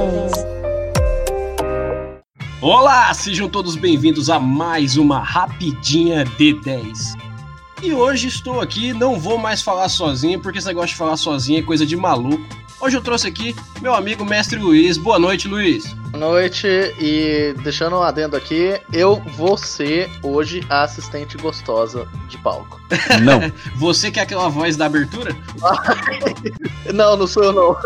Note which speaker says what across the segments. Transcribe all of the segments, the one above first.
Speaker 1: D10.
Speaker 2: Olá, sejam todos bem-vindos a mais uma Rapidinha D10. E hoje estou aqui, não vou mais falar sozinho, porque esse negócio de falar sozinho é coisa de maluco. Hoje eu trouxe aqui meu amigo mestre Luiz. Boa noite, Luiz.
Speaker 3: Boa noite e deixando um adendo aqui, eu vou ser hoje a assistente gostosa de palco.
Speaker 2: Não. Você que é aquela voz da abertura?
Speaker 3: não, não sou eu não.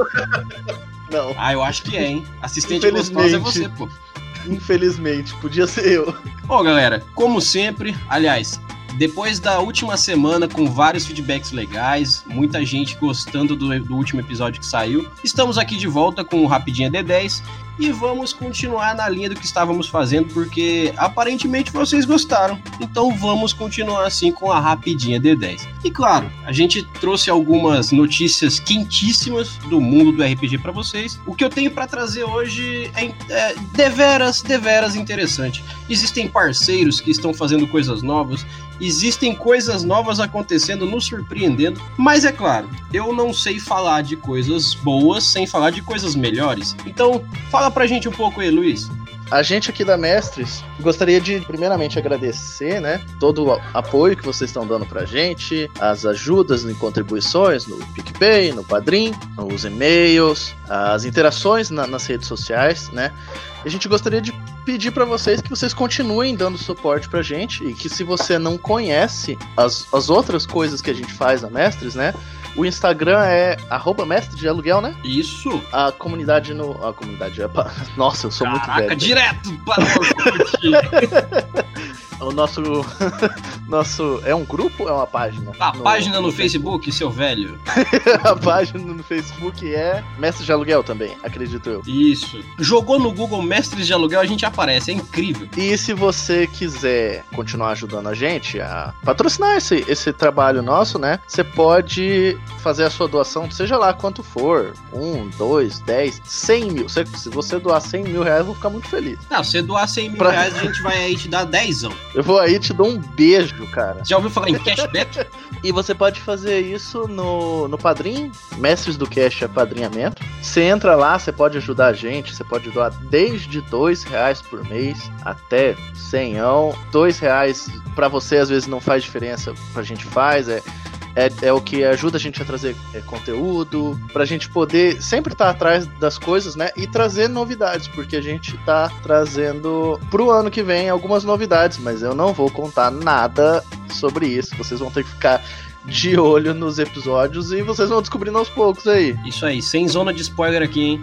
Speaker 3: Não.
Speaker 2: Ah, eu acho que é, hein? Assistente gostosa é você, pô.
Speaker 3: Infelizmente, podia ser eu.
Speaker 2: Bom, galera, como sempre, aliás, depois da última semana com vários feedbacks legais, muita gente gostando do, do último episódio que saiu, estamos aqui de volta com o Rapidinha D10 e vamos continuar na linha do que estávamos fazendo, porque aparentemente vocês gostaram. Então vamos continuar assim com a rapidinha D10. E claro, a gente trouxe algumas notícias quentíssimas do mundo do RPG para vocês. O que eu tenho para trazer hoje é, é deveras, deveras interessante. Existem parceiros que estão fazendo coisas novas, existem coisas novas acontecendo, nos surpreendendo, mas é claro, eu não sei falar de coisas boas sem falar de coisas melhores. Então, fala pra gente um pouco aí, Luiz.
Speaker 3: A gente aqui da Mestres gostaria de primeiramente agradecer, né, todo o apoio que vocês estão dando pra gente, as ajudas e contribuições no PicPay, no Padrim, nos e-mails, as interações na, nas redes sociais, né? A gente gostaria de pedir para vocês que vocês continuem dando suporte pra gente e que se você não conhece as, as outras coisas que a gente faz na Mestres, né? O Instagram é arroba mestre de aluguel, né?
Speaker 2: Isso.
Speaker 3: A comunidade no. A comunidade. Nossa, eu sou
Speaker 2: Caraca,
Speaker 3: muito velho.
Speaker 2: direto para
Speaker 3: o nosso. nosso. É um grupo ou é uma página?
Speaker 2: A no, página no, Facebook, seu velho.
Speaker 3: a página no Facebook é Mestre de Aluguel também, acredito eu.
Speaker 2: Isso. Jogou no Google Mestres de Aluguel, a gente aparece, é incrível.
Speaker 3: E se você quiser continuar ajudando a gente a patrocinar esse, esse trabalho nosso, né? Você pode fazer a sua doação, seja lá quanto for. Um, dois, dez, cem mil. Se, se você doar cem mil reais, eu vou ficar muito feliz.
Speaker 2: Não, se você doar cem mil pra... reais, a gente vai aí te dar dezão.
Speaker 3: Eu vou aí te dou um beijo, cara.
Speaker 2: Já ouviu falar em cashback?
Speaker 3: e você pode fazer isso no, no Padrim, Mestres do Cash é padrinhamento. Você entra lá, você pode ajudar a gente, você pode doar desde dois reais por mês até cenhão. Dois reais para você às vezes não faz diferença, pra gente faz, é é, é o que ajuda a gente a trazer é, conteúdo, pra gente poder sempre estar tá atrás das coisas, né? E trazer novidades, porque a gente tá trazendo pro ano que vem algumas novidades, mas eu não vou contar nada sobre isso. Vocês vão ter que ficar de olho nos episódios e vocês vão descobrindo aos poucos aí.
Speaker 2: Isso aí, sem zona de spoiler aqui, hein?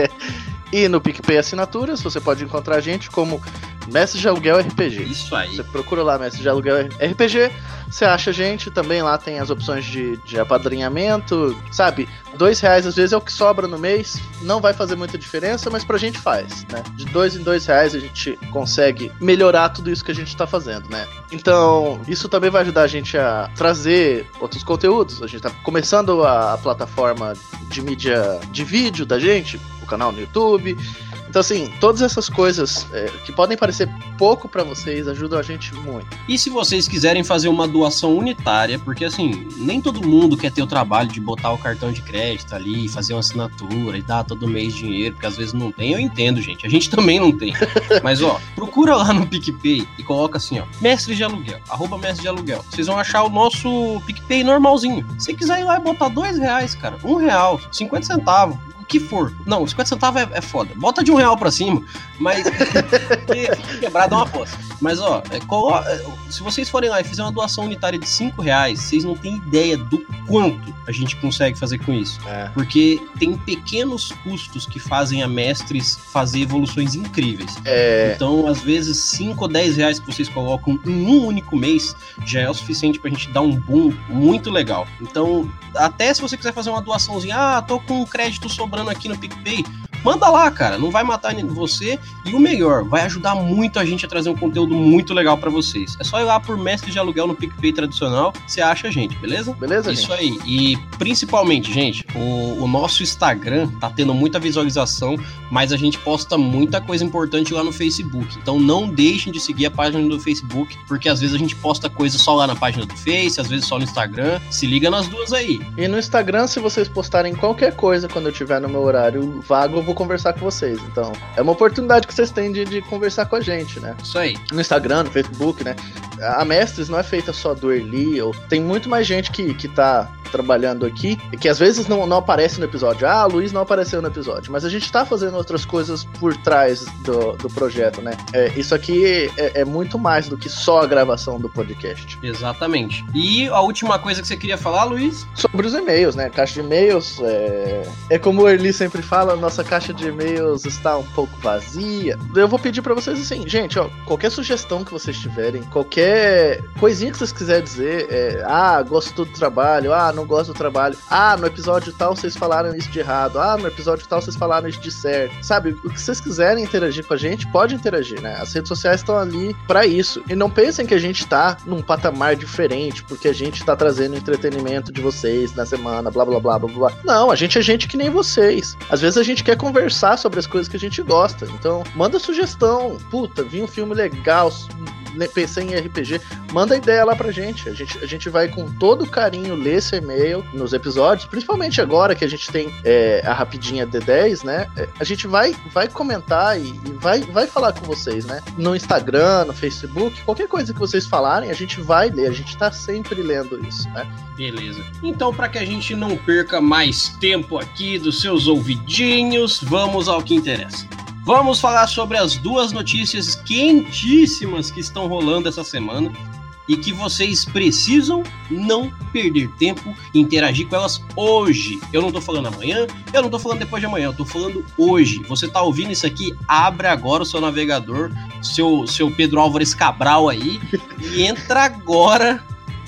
Speaker 3: e no PicPay Assinaturas, você pode encontrar a gente como Mestre de Aluguel RPG.
Speaker 2: Isso aí.
Speaker 3: Você procura lá Mestre de Aluguel RPG, você acha a gente, também lá tem as opções de, de apadrinhamento, sabe? Dois reais às vezes é o que sobra no mês, não vai fazer muita diferença, mas pra gente faz, né? De dois em dois reais a gente consegue melhorar tudo isso que a gente tá fazendo, né? Então, isso também vai ajudar a gente a trazer outros conteúdos. A gente tá começando a, a plataforma de mídia de vídeo da gente, o canal no YouTube. Então, assim, todas essas coisas é, que podem parecer pouco para vocês ajudam a gente muito.
Speaker 2: E se vocês quiserem fazer uma doação unitária, porque assim, nem todo mundo quer ter o trabalho de botar o cartão de crédito ali, fazer uma assinatura e dar todo mês dinheiro, porque às vezes não tem, eu entendo, gente. A gente também não tem. Mas ó, procura lá no PicPay e coloca assim, ó, mestre de aluguel, arroba mestre de aluguel. Vocês vão achar o nosso PicPay normalzinho. Se quiser ir lá e botar dois reais, cara, um real, 50 centavos o que for. Não, 50 centavos é, é foda. Bota de um real pra cima, mas fica quebrado é uma aposta. Mas ó, é, colo... É, se vocês forem lá e fizerem uma doação unitária de 5 reais, vocês não têm ideia do quanto a gente consegue fazer com isso. É. Porque tem pequenos custos que fazem a mestres fazer evoluções incríveis. É... Então, às vezes, 5 ou 10 reais que vocês colocam em um único mês já é o suficiente pra gente dar um boom muito legal. Então, até se você quiser fazer uma doaçãozinha, ah, tô com um crédito sobrando aqui no PicPay, manda lá, cara. Não vai matar você. E o melhor, vai ajudar muito a gente a trazer um conteúdo muito legal para vocês. É só ir lá por mestre de aluguel no PicPay tradicional, você acha a gente, beleza?
Speaker 3: Beleza,
Speaker 2: Isso
Speaker 3: gente.
Speaker 2: aí. E principalmente, gente, o, o nosso Instagram tá tendo muita visualização, mas a gente posta muita coisa importante lá no Facebook. Então não deixem de seguir a página do Facebook, porque às vezes a gente posta coisa só lá na página do Face, às vezes só no Instagram. Se liga nas duas aí.
Speaker 3: E no Instagram, se vocês postarem qualquer coisa quando eu tiver no meu horário vago, eu vou vou conversar com vocês. Então, é uma oportunidade que vocês têm de, de conversar com a gente, né?
Speaker 2: Isso aí.
Speaker 3: No Instagram, no Facebook, né? A Mestres não é feita só do Erli, ou tem muito mais gente que, que tá trabalhando aqui, e que às vezes não, não aparece no episódio. Ah, Luiz não apareceu no episódio, mas a gente tá fazendo outras coisas por trás do, do projeto, né? É, isso aqui é, é, muito mais do que só a gravação do podcast.
Speaker 2: Exatamente. E a última coisa que você queria falar, Luiz?
Speaker 3: Sobre os e-mails, né? Caixa de e-mails, é, é como o Erli sempre fala, nossa caixa de e-mails está um pouco vazia. Eu vou pedir para vocês assim, gente, ó, qualquer sugestão que vocês tiverem, qualquer coisinha que vocês quiserem dizer, é, ah, gosto do trabalho, ah, não gosto do trabalho. Ah, no episódio tal vocês falaram isso de errado. Ah, no episódio tal vocês falaram isso de certo. Sabe, o que vocês quiserem interagir com a gente, pode interagir, né? As redes sociais estão ali para isso. E não pensem que a gente tá num patamar diferente, porque a gente tá trazendo entretenimento de vocês na semana, blá blá blá blá blá. Não, a gente é gente que nem vocês. Às vezes a gente quer conversar sobre as coisas que a gente gosta. Então, manda sugestão. Puta, vi um filme legal pensei em RPG, manda ideia lá pra gente. A gente, a gente vai com todo carinho ler esse e-mail nos episódios, principalmente agora que a gente tem é, a rapidinha D10, né? É, a gente vai, vai comentar e, e, vai, vai falar com vocês, né? No Instagram, no Facebook, qualquer coisa que vocês falarem, a gente vai ler. A gente tá sempre lendo isso, né?
Speaker 2: Beleza. Então, para que a gente não perca mais tempo aqui dos seus ouvidinhos, vamos ao que interessa. Vamos falar sobre as duas notícias quentíssimas que estão rolando essa semana e que vocês precisam não perder tempo e interagir com elas hoje. Eu não tô falando amanhã, eu não tô falando depois de amanhã, eu tô falando hoje. Você tá ouvindo isso aqui? Abre agora o seu navegador, seu, seu Pedro Álvares Cabral aí e entra agora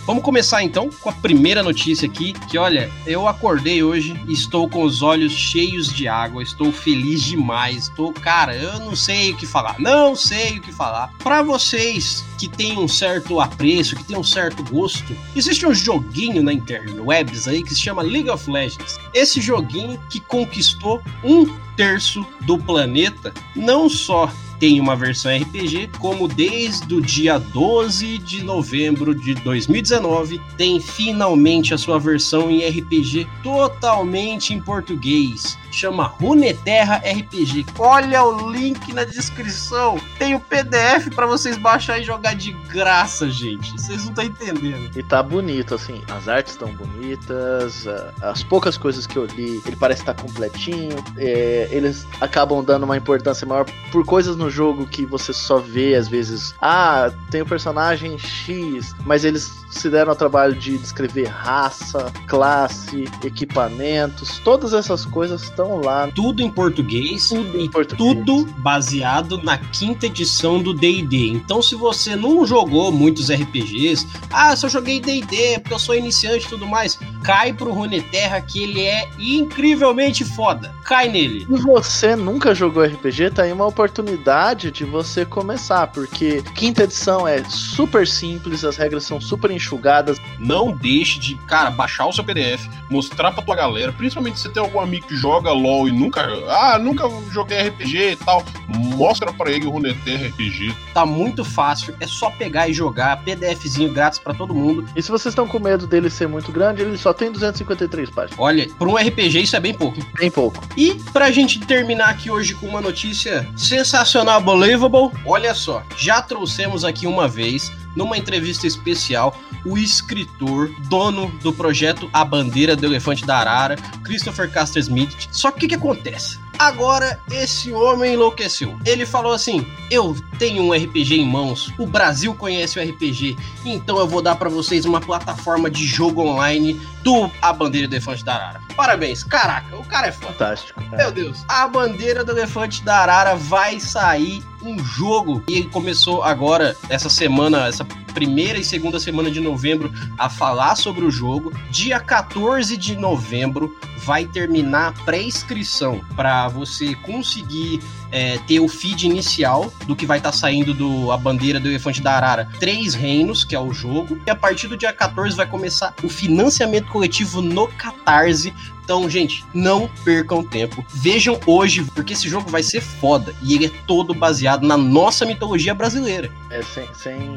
Speaker 2: Vamos começar então com a primeira notícia aqui, que olha, eu acordei hoje e estou com os olhos cheios de água, estou feliz demais, estou, cara, eu não sei o que falar, não sei o que falar. Para vocês que têm um certo apreço, que têm um certo gosto, existe um joguinho na interwebs aí que se chama League of Legends. Esse joguinho que conquistou um terço do planeta, não só tem uma versão RPG, como desde o dia 12 de novembro de 2019 tem finalmente a sua versão em RPG totalmente em português. Chama Runeterra RPG. Olha o link na descrição. Tem o PDF para vocês baixar e jogar de graça, gente. Vocês não estão entendendo.
Speaker 3: E tá bonito, assim. As artes estão bonitas, as poucas coisas que eu li, ele parece estar tá completinho. É, eles acabam dando uma importância maior por coisas no jogo que você só vê às vezes, ah, tem o personagem X, mas eles se deram ao trabalho de descrever raça, classe, equipamentos, todas essas coisas estão lá.
Speaker 2: Tudo em português. Tudo em português. Tudo baseado na quinta edição do D&D. Então, se você não jogou muitos RPGs, ah, se eu joguei D&D porque eu sou iniciante e tudo mais, cai pro Runeterra que ele é incrivelmente foda. Cai nele.
Speaker 3: Se você nunca jogou RPG, tá aí uma oportunidade de você começar, porque quinta edição é super simples, as regras são super enxugadas.
Speaker 1: Não deixe de, cara, baixar o seu PDF, mostrar pra tua galera, principalmente se tem algum amigo que joga LOL e nunca, ah, nunca joguei RPG e tal, mostra para ele o Runeterra RPG.
Speaker 2: Tá muito fácil, é só pegar e jogar, PDFzinho grátis para todo mundo.
Speaker 3: E se vocês estão com medo dele ser muito grande, ele só tem 253 páginas.
Speaker 2: Olha, para um RPG isso é bem pouco.
Speaker 3: Bem pouco.
Speaker 2: E pra gente terminar aqui hoje com uma notícia sensacional, believable, olha só, já trouxemos aqui uma vez numa entrevista especial, o escritor, dono do projeto A Bandeira do Elefante da Arara, Christopher Caster Smith. Só que o que, acontece? Agora esse homem enlouqueceu. Ele falou assim: "Eu tenho um RPG em mãos. O Brasil conhece o RPG, então eu vou dar para vocês uma plataforma de jogo online do A Bandeira do Elefante da Arara." Parabéns. Caraca, o cara é
Speaker 3: fantástico.
Speaker 2: É. Meu Deus. A Bandeira do Elefante da Arara vai sair um jogo. E começou agora essa semana, essa primeira e segunda semana de novembro a falar sobre o jogo. Dia 14 de novembro vai terminar a pré-inscrição para você conseguir é, ter o feed inicial do que vai estar tá saindo do A Bandeira do Elefante da Arara. Três Reinos, que é o jogo. E a partir do dia 14 vai começar o financiamento coletivo no Catarse então, gente, não percam tempo. Vejam hoje, porque esse jogo vai ser foda. E ele é todo baseado na nossa mitologia brasileira.
Speaker 3: É, sem, sem,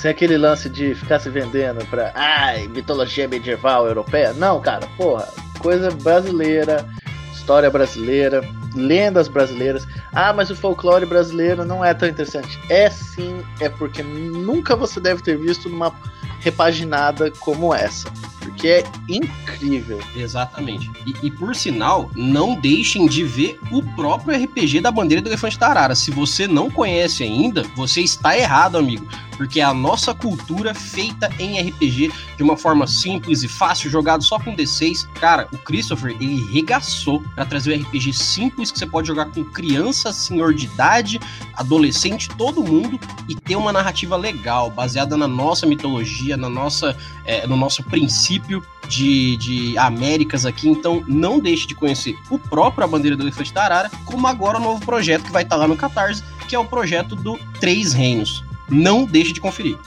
Speaker 3: sem aquele lance de ficar se vendendo pra. Ai, mitologia medieval europeia. Não, cara, porra. Coisa brasileira, história brasileira lendas brasileiras. Ah, mas o folclore brasileiro não é tão interessante. É sim, é porque nunca você deve ter visto numa repaginada como essa. Porque é incrível.
Speaker 2: Exatamente. E, e, por sinal, não deixem de ver o próprio RPG da Bandeira do Elefante da Arara. Se você não conhece ainda, você está errado, amigo. Porque é a nossa cultura feita em RPG de uma forma simples e fácil, jogado só com D6. Cara, o Christopher, ele regaçou para trazer o RPG simples que você pode jogar com criança, senhor de idade, adolescente, todo mundo e ter uma narrativa legal, baseada na nossa mitologia, na nossa, é, no nosso princípio de, de Américas aqui. Então, não deixe de conhecer o próprio A Bandeira do Elefante da Arara, como agora o novo projeto que vai estar lá no Catarse, que é o projeto do Três Reinos. Não deixe de conferir.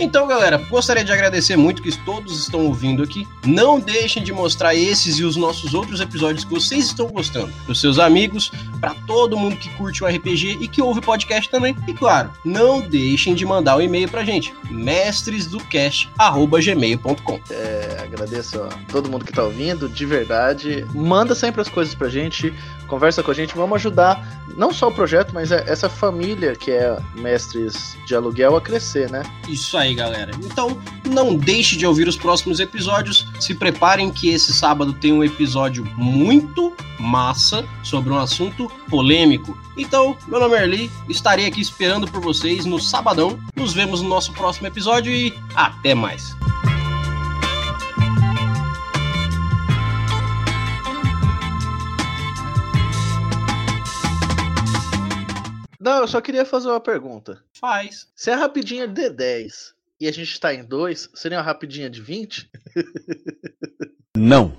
Speaker 2: Então, galera, gostaria de agradecer muito que todos estão ouvindo aqui. Não deixem de mostrar esses e os nossos outros episódios que vocês estão gostando para os seus amigos, para todo mundo que curte o RPG e que ouve podcast também. E claro, não deixem de mandar o um e-mail pra gente, mestresdocast@gmail.com.
Speaker 3: É, agradeço a todo mundo que tá ouvindo, de verdade. Manda sempre as coisas pra gente, conversa com a gente, vamos ajudar não só o projeto, mas é essa família que é Mestres de Aluguel a crescer, né?
Speaker 2: Isso aí, galera. Então, não deixe de ouvir os próximos episódios. Se preparem que esse sábado tem um episódio muito massa sobre um assunto polêmico. Então, meu nome é Erli, estarei aqui esperando por vocês no sabadão. Nos vemos no nosso próximo episódio e até mais.
Speaker 3: Não, eu só queria fazer uma pergunta.
Speaker 2: Faz.
Speaker 3: Se a rapidinha de 10 e a gente tá em 2, seria uma rapidinha de 20?
Speaker 2: Não.